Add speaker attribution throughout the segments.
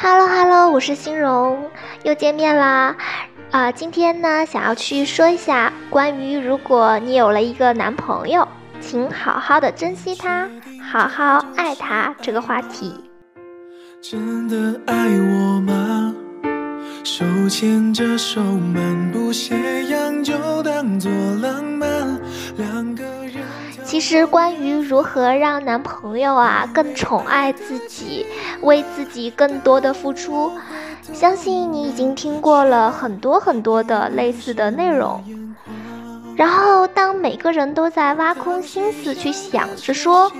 Speaker 1: Hello Hello，我是欣荣，又见面啦。啊，今天呢，想要去说一下关于如果你有了一个男朋友，请好好的珍惜他，好好爱他这个话题。真的爱我吗？手牵着手漫步斜阳，就当作浪漫。其实，关于如何让男朋友啊更宠爱自己，为自己更多的付出，相信你已经听过了很多很多的类似的内容。然后，当每个人都在挖空心思去想着说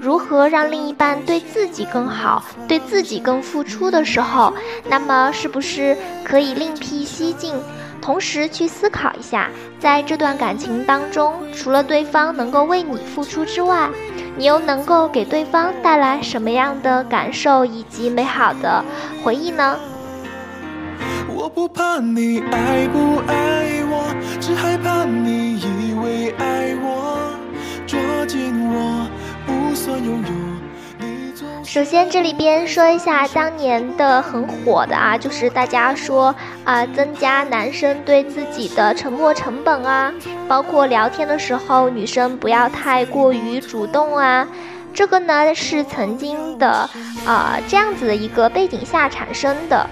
Speaker 1: 如何让另一半对自己更好，对自己更付出的时候，那么是不是可以另辟蹊径？同时去思考一下，在这段感情当中，除了对方能够为你付出之外，你又能够给对方带来什么样的感受以及美好的回忆呢？我不怕你爱不爱首先，这里边说一下当年的很火的啊，就是大家说啊，增加男生对自己的沉默成本啊，包括聊天的时候女生不要太过于主动啊，这个呢是曾经的啊这样子的一个背景下产生的，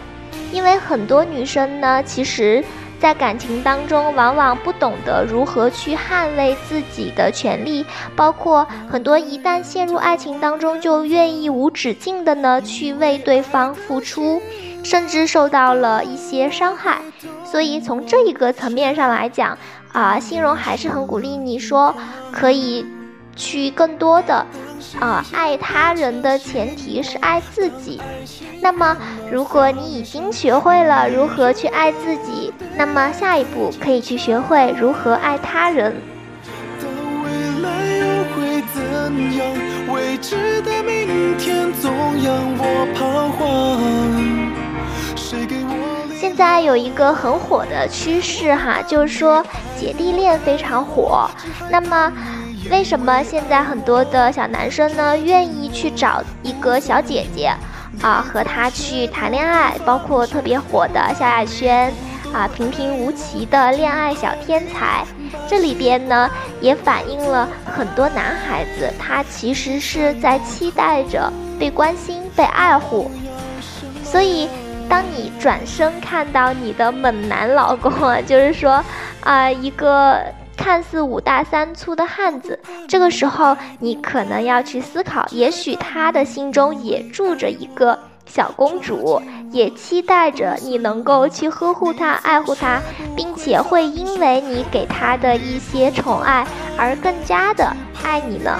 Speaker 1: 因为很多女生呢其实。在感情当中，往往不懂得如何去捍卫自己的权利，包括很多一旦陷入爱情当中，就愿意无止境的呢去为对方付出，甚至受到了一些伤害。所以从这一个层面上来讲，啊，欣荣还是很鼓励你说，可以去更多的。啊，爱他人的前提是爱自己。那么，如果你已经学会了如何去爱自己，那么下一步可以去学会如何爱他人。现在有一个很火的趋势哈，就是说姐弟恋非常火。那么。为什么现在很多的小男生呢，愿意去找一个小姐姐，啊，和她去谈恋爱？包括特别火的萧亚轩，啊，平平无奇的恋爱小天才。这里边呢，也反映了很多男孩子，他其实是在期待着被关心、被爱护。所以，当你转身看到你的猛男老公啊，就是说，啊，一个。看似五大三粗的汉子，这个时候你可能要去思考，也许他的心中也住着一个小公主，也期待着你能够去呵护她、爱护她，并且会因为你给她的一些宠爱而更加的爱你呢。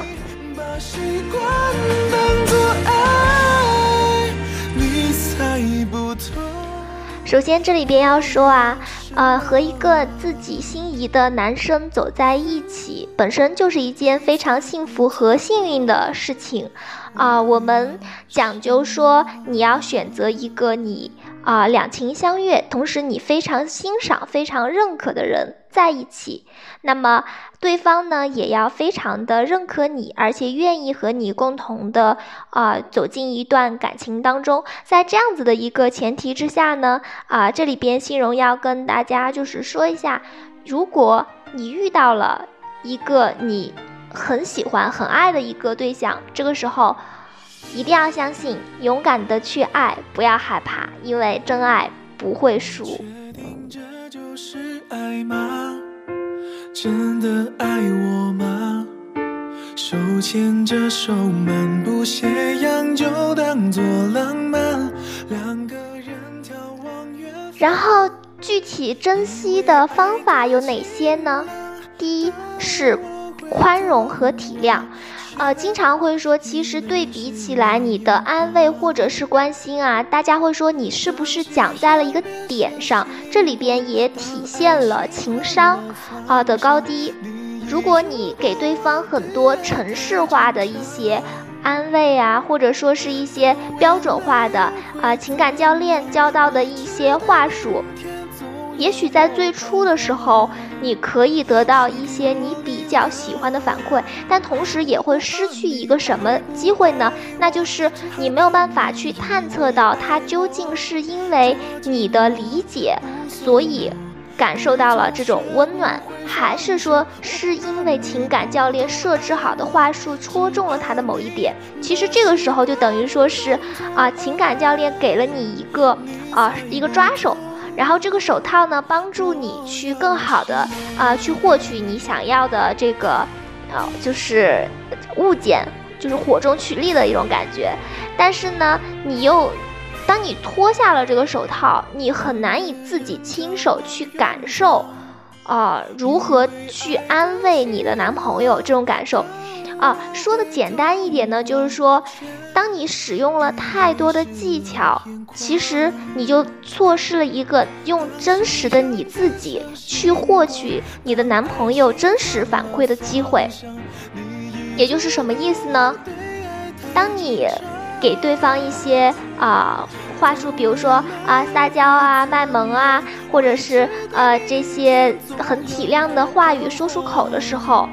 Speaker 1: 首先，这里边要说啊，呃，和一个自己心仪的男生走在一起，本身就是一件非常幸福和幸运的事情，啊，我们讲究说，你要选择一个你。啊，两情相悦，同时你非常欣赏、非常认可的人在一起，那么对方呢也要非常的认可你，而且愿意和你共同的啊走进一段感情当中。在这样子的一个前提之下呢，啊，这里边欣荣要跟大家就是说一下，如果你遇到了一个你很喜欢、很爱的一个对象，这个时候。一定要相信，勇敢的去爱，不要害怕，因为真爱不会输。真的爱我吗？手牵着手漫步斜阳，就当作浪漫。两个人眺望远方。然后具体珍惜的方法有哪些呢？第一是宽容和体谅。呃，经常会说，其实对比起来，你的安慰或者是关心啊，大家会说你是不是讲在了一个点上？这里边也体现了情商啊的高低。如果你给对方很多程式化的一些安慰啊，或者说是一些标准化的啊情感教练教到的一些话术，也许在最初的时候，你可以得到一些你比较喜欢的反馈，但同时也会失去一个什么机会呢？那就是你没有办法去探测到他究竟是因为你的理解，所以感受到了这种温暖，还是说是因为情感教练设置好的话术戳中了他的某一点？其实这个时候就等于说是啊，情感教练给了你一个啊一个抓手。然后这个手套呢，帮助你去更好的啊，去获取你想要的这个，啊，就是物件，就是火中取栗的一种感觉。但是呢，你又，当你脱下了这个手套，你很难以自己亲手去感受，啊，如何去安慰你的男朋友这种感受。啊，说的简单一点呢，就是说，当你使用了太多的技巧，其实你就错失了一个用真实的你自己去获取你的男朋友真实反馈的机会。也就是什么意思呢？当你给对方一些啊话术，比如说啊撒娇啊、卖萌啊，或者是呃这些很体谅的话语说出口的时候。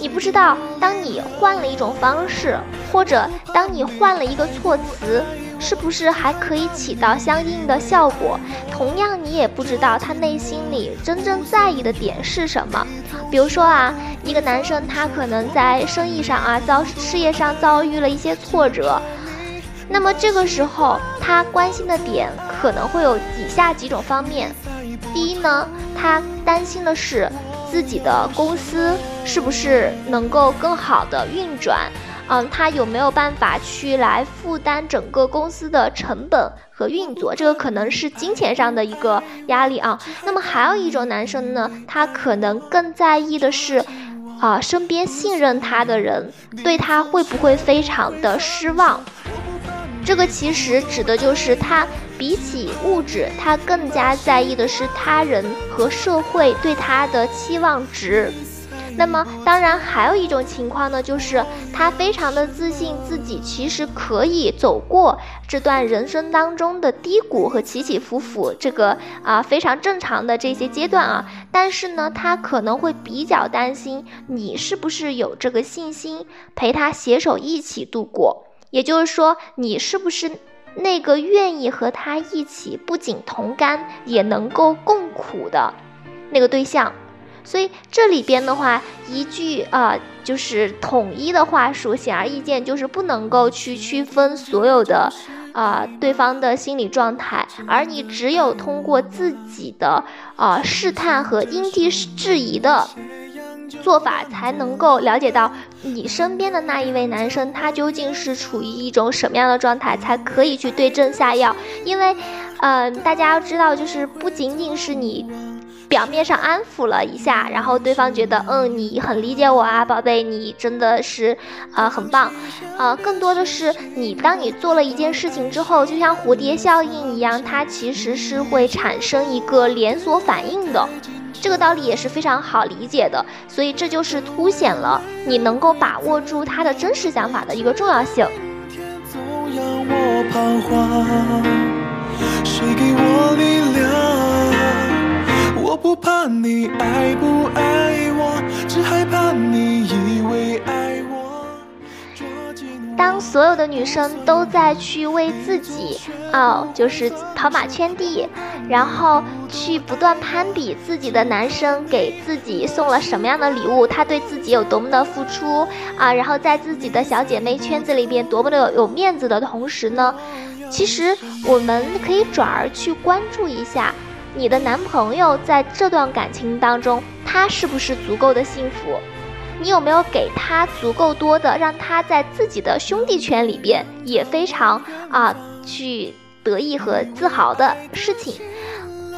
Speaker 1: 你不知道，当你换了一种方式，或者当你换了一个措辞，是不是还可以起到相应的效果？同样，你也不知道他内心里真正在意的点是什么。比如说啊，一个男生他可能在生意上啊遭事业上遭遇了一些挫折，那么这个时候他关心的点可能会有以下几种方面。第一呢，他担心的是。自己的公司是不是能够更好的运转？嗯，他有没有办法去来负担整个公司的成本和运作？这个可能是金钱上的一个压力啊。那么还有一种男生呢，他可能更在意的是，啊，身边信任他的人对他会不会非常的失望？这个其实指的就是他。比起物质，他更加在意的是他人和社会对他的期望值。那么，当然还有一种情况呢，就是他非常的自信，自己其实可以走过这段人生当中的低谷和起起伏伏，这个啊非常正常的这些阶段啊。但是呢，他可能会比较担心你是不是有这个信心陪他携手一起度过，也就是说，你是不是。那个愿意和他一起不仅同甘，也能够共苦的那个对象，所以这里边的话，一句啊，就是统一的话术，显而易见，就是不能够去区分所有的啊对方的心理状态，而你只有通过自己的啊试探和因地制宜的。做法才能够了解到你身边的那一位男生，他究竟是处于一种什么样的状态，才可以去对症下药。因为，呃，大家要知道，就是不仅仅是你表面上安抚了一下，然后对方觉得，嗯，你很理解我啊，宝贝，你真的是，呃，很棒，呃，更多的是你当你做了一件事情之后，就像蝴蝶效应一样，它其实是会产生一个连锁反应的。这个道理也是非常好理解的，所以这就是凸显了你能够把握住他的真实想法的一个重要性。总让我彷徨，谁给我力量我不怕你爱不所有的女生都在去为自己，哦，就是跑马圈地，然后去不断攀比自己的男生给自己送了什么样的礼物，他对自己有多么的付出啊，然后在自己的小姐妹圈子里边多么的有有面子的同时呢，其实我们可以转而去关注一下你的男朋友在这段感情当中，他是不是足够的幸福。你有没有给他足够多的，让他在自己的兄弟圈里边也非常啊去得意和自豪的事情？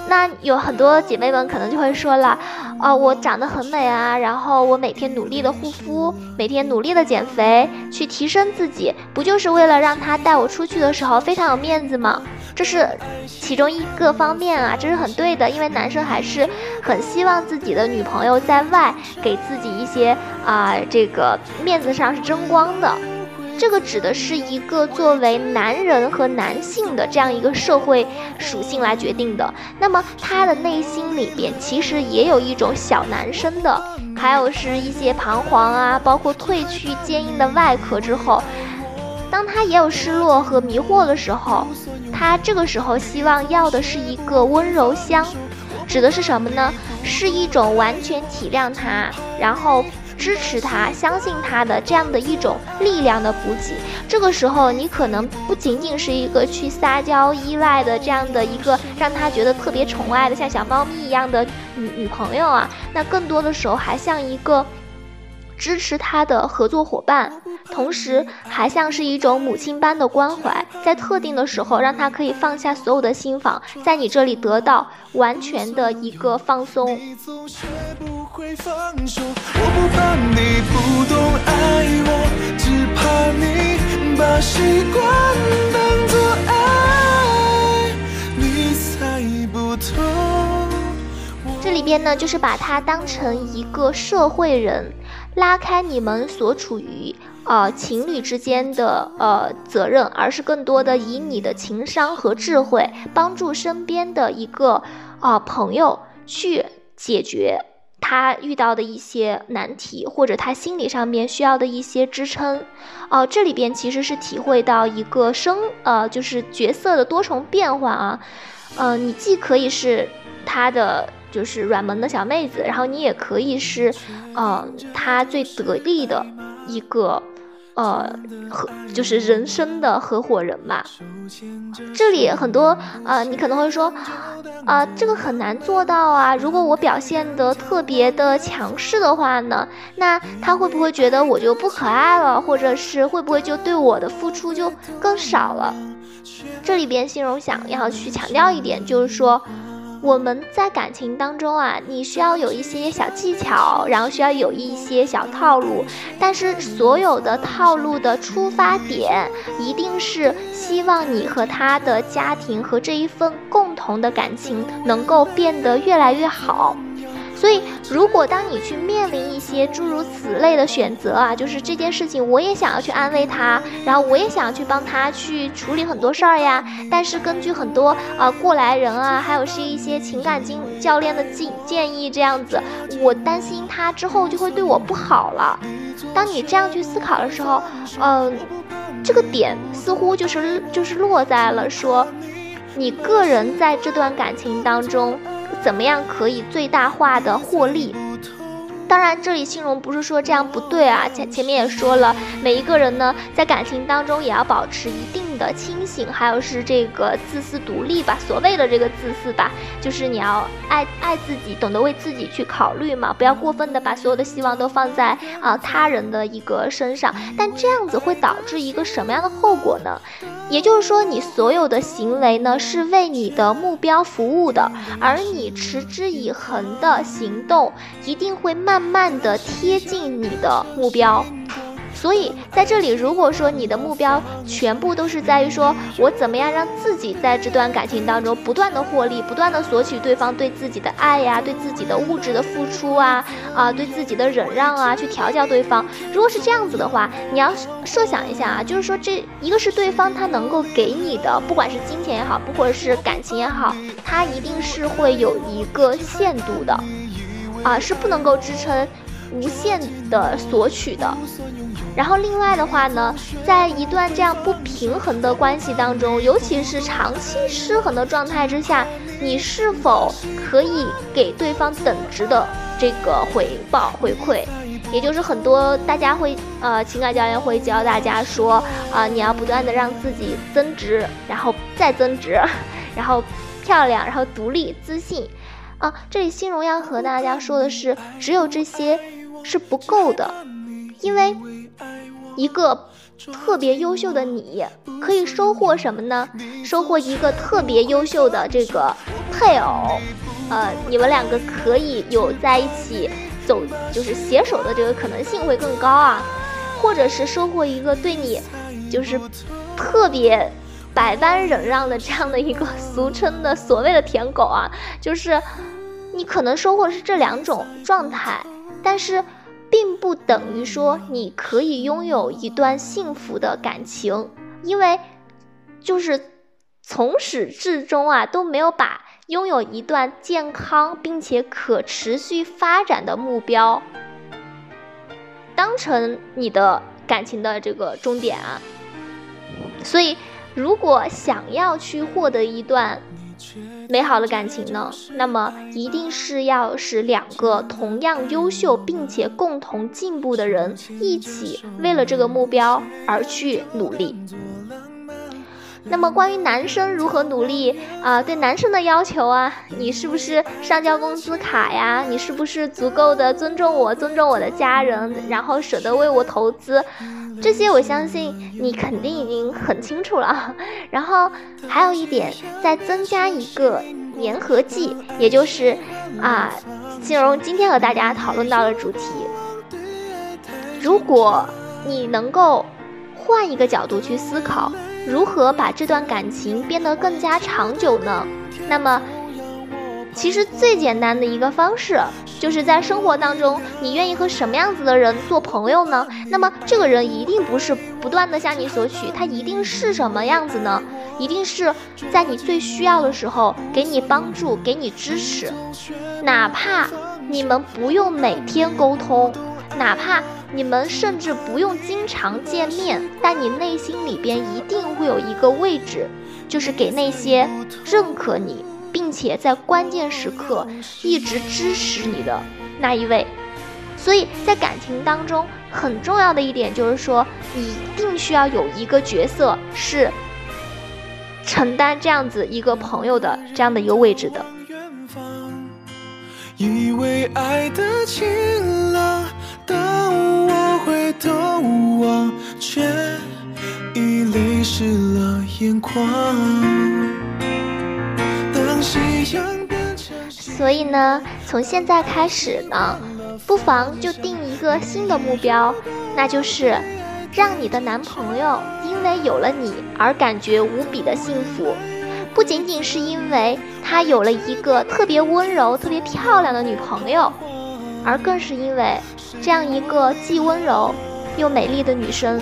Speaker 1: 那有很多姐妹们可能就会说了，啊，我长得很美啊，然后我每天努力的护肤，每天努力的减肥，去提升自己，不就是为了让他带我出去的时候非常有面子吗？这是其中一个方面啊，这是很对的，因为男生还是很希望自己的女朋友在外给自己一些啊，这个面子上是争光的。这个指的是一个作为男人和男性的这样一个社会属性来决定的。那么他的内心里边其实也有一种小男生的，还有是一些彷徨啊，包括褪去坚硬的外壳之后，当他也有失落和迷惑的时候，他这个时候希望要的是一个温柔乡，指的是什么呢？是一种完全体谅他，然后。支持他、相信他的这样的一种力量的补给，这个时候你可能不仅仅是一个去撒娇依赖的这样的一个让他觉得特别宠爱的像小猫咪一样的女女朋友啊，那更多的时候还像一个支持他的合作伙伴。同时，还像是一种母亲般的关怀，在特定的时候，让他可以放下所有的心防，在你这里得到完全的一个放松。这里边呢，就是把他当成一个社会人，拉开你们所处于。呃，情侣之间的呃责任，而是更多的以你的情商和智慧，帮助身边的一个啊朋友去解决他遇到的一些难题，或者他心理上面需要的一些支撑。哦，这里边其实是体会到一个生呃，就是角色的多重变化啊。嗯，你既可以是他的就是软萌的小妹子，然后你也可以是嗯他最得力的一个。呃，合就是人生的合伙人嘛。这里很多呃，你可能会说，啊，这个很难做到啊。如果我表现的特别的强势的话呢，那他会不会觉得我就不可爱了，或者是会不会就对我的付出就更少了？这里边心荣想要去强调一点，就是说。我们在感情当中啊，你需要有一些小技巧，然后需要有一些小套路，但是所有的套路的出发点一定是希望你和他的家庭和这一份共同的感情能够变得越来越好。所以，如果当你去面临一些诸如此类的选择啊，就是这件事情，我也想要去安慰他，然后我也想要去帮他去处理很多事儿呀。但是根据很多啊过来人啊，还有是一些情感经教练的建建议，这样子，我担心他之后就会对我不好了。当你这样去思考的时候，嗯，这个点似乎就是就是落在了说，你个人在这段感情当中。怎么样可以最大化的获利？当然，这里形容不是说这样不对啊。前前面也说了，每一个人呢，在感情当中也要保持一定的清醒，还有是这个自私独立吧。所谓的这个自私吧，就是你要爱爱自己，懂得为自己去考虑嘛，不要过分的把所有的希望都放在啊他人的一个身上。但这样子会导致一个什么样的后果呢？也就是说，你所有的行为呢，是为你的目标服务的，而你持之以恒的行动，一定会慢慢的贴近你的目标。所以在这里，如果说你的目标全部都是在于说我怎么样让自己在这段感情当中不断的获利，不断的索取对方对自己的爱呀，对自己的物质的付出啊，啊，对自己的忍让啊，去调教对方。如果是这样子的话，你要设想一下啊，就是说这一个是对方他能够给你的，不管是金钱也好，不或者是感情也好，他一定是会有一个限度的，啊，是不能够支撑无限的索取的。然后另外的话呢，在一段这样不平衡的关系当中，尤其是长期失衡的状态之下，你是否可以给对方等值的这个回报回馈？也就是很多大家会呃情感教练会教大家说啊，你要不断的让自己增值，然后再增值，然后漂亮，然后独立自信啊。这里新荣要和大家说的是，只有这些是不够的，因为。一个特别优秀的你，可以收获什么呢？收获一个特别优秀的这个配偶，呃，你们两个可以有在一起走，就是携手的这个可能性会更高啊。或者是收获一个对你就是特别百般忍让的这样的一个 俗称的所谓的舔狗啊，就是你可能收获是这两种状态，但是。并不等于说你可以拥有一段幸福的感情，因为就是从始至终啊都没有把拥有一段健康并且可持续发展的目标当成你的感情的这个终点啊。所以，如果想要去获得一段，美好的感情呢？那么一定是要使两个同样优秀并且共同进步的人一起为了这个目标而去努力。那么关于男生如何努力啊？对男生的要求啊，你是不是上交工资卡呀？你是不是足够的尊重我、尊重我的家人，然后舍得为我投资？这些我相信你肯定已经很清楚了。然后还有一点，再增加一个粘合剂，也就是啊，金融今天和大家讨论到的主题。如果你能够换一个角度去思考。如何把这段感情变得更加长久呢？那么，其实最简单的一个方式，就是在生活当中，你愿意和什么样子的人做朋友呢？那么，这个人一定不是不断的向你索取，他一定是什么样子呢？一定是在你最需要的时候给你帮助、给你支持，哪怕你们不用每天沟通。哪怕你们甚至不用经常见面，但你内心里边一定会有一个位置，就是给那些认可你，并且在关键时刻一直支持你的那一位。所以在感情当中，很重要的一点就是说，你一定需要有一个角色是承担这样子一个朋友的这样的一个位置的。以为爱的晴朗。当我回头望，却已泪湿了眼眶。所以呢，从现在开始呢，不妨就定一个新的目标，那就是让你的男朋友因为有了你而感觉无比的幸福，不仅仅是因为他有了一个特别温柔、特别漂亮的女朋友。而更是因为这样一个既温柔又美丽的女生，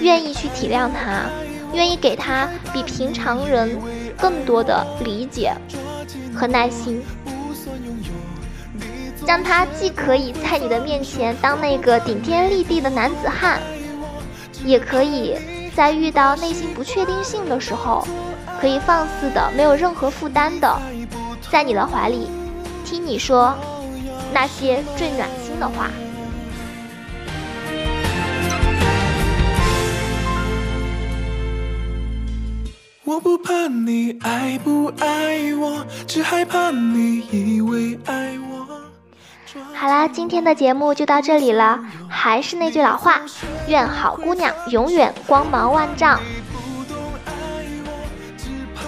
Speaker 1: 愿意去体谅他，愿意给他比平常人更多的理解和耐心，让他既可以在你的面前当那个顶天立地的男子汉，也可以在遇到内心不确定性的时候，可以放肆的、没有任何负担的，在你的怀里听你说。那些最暖心的话。我不怕你爱不爱我，只害怕你以为爱我。好啦，今天的节目就到这里了。还是那句老话，愿好姑娘永远光芒万丈。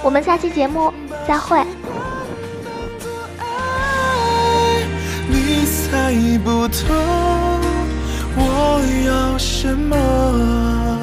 Speaker 1: 我们下期节目再会。猜不透我要什么？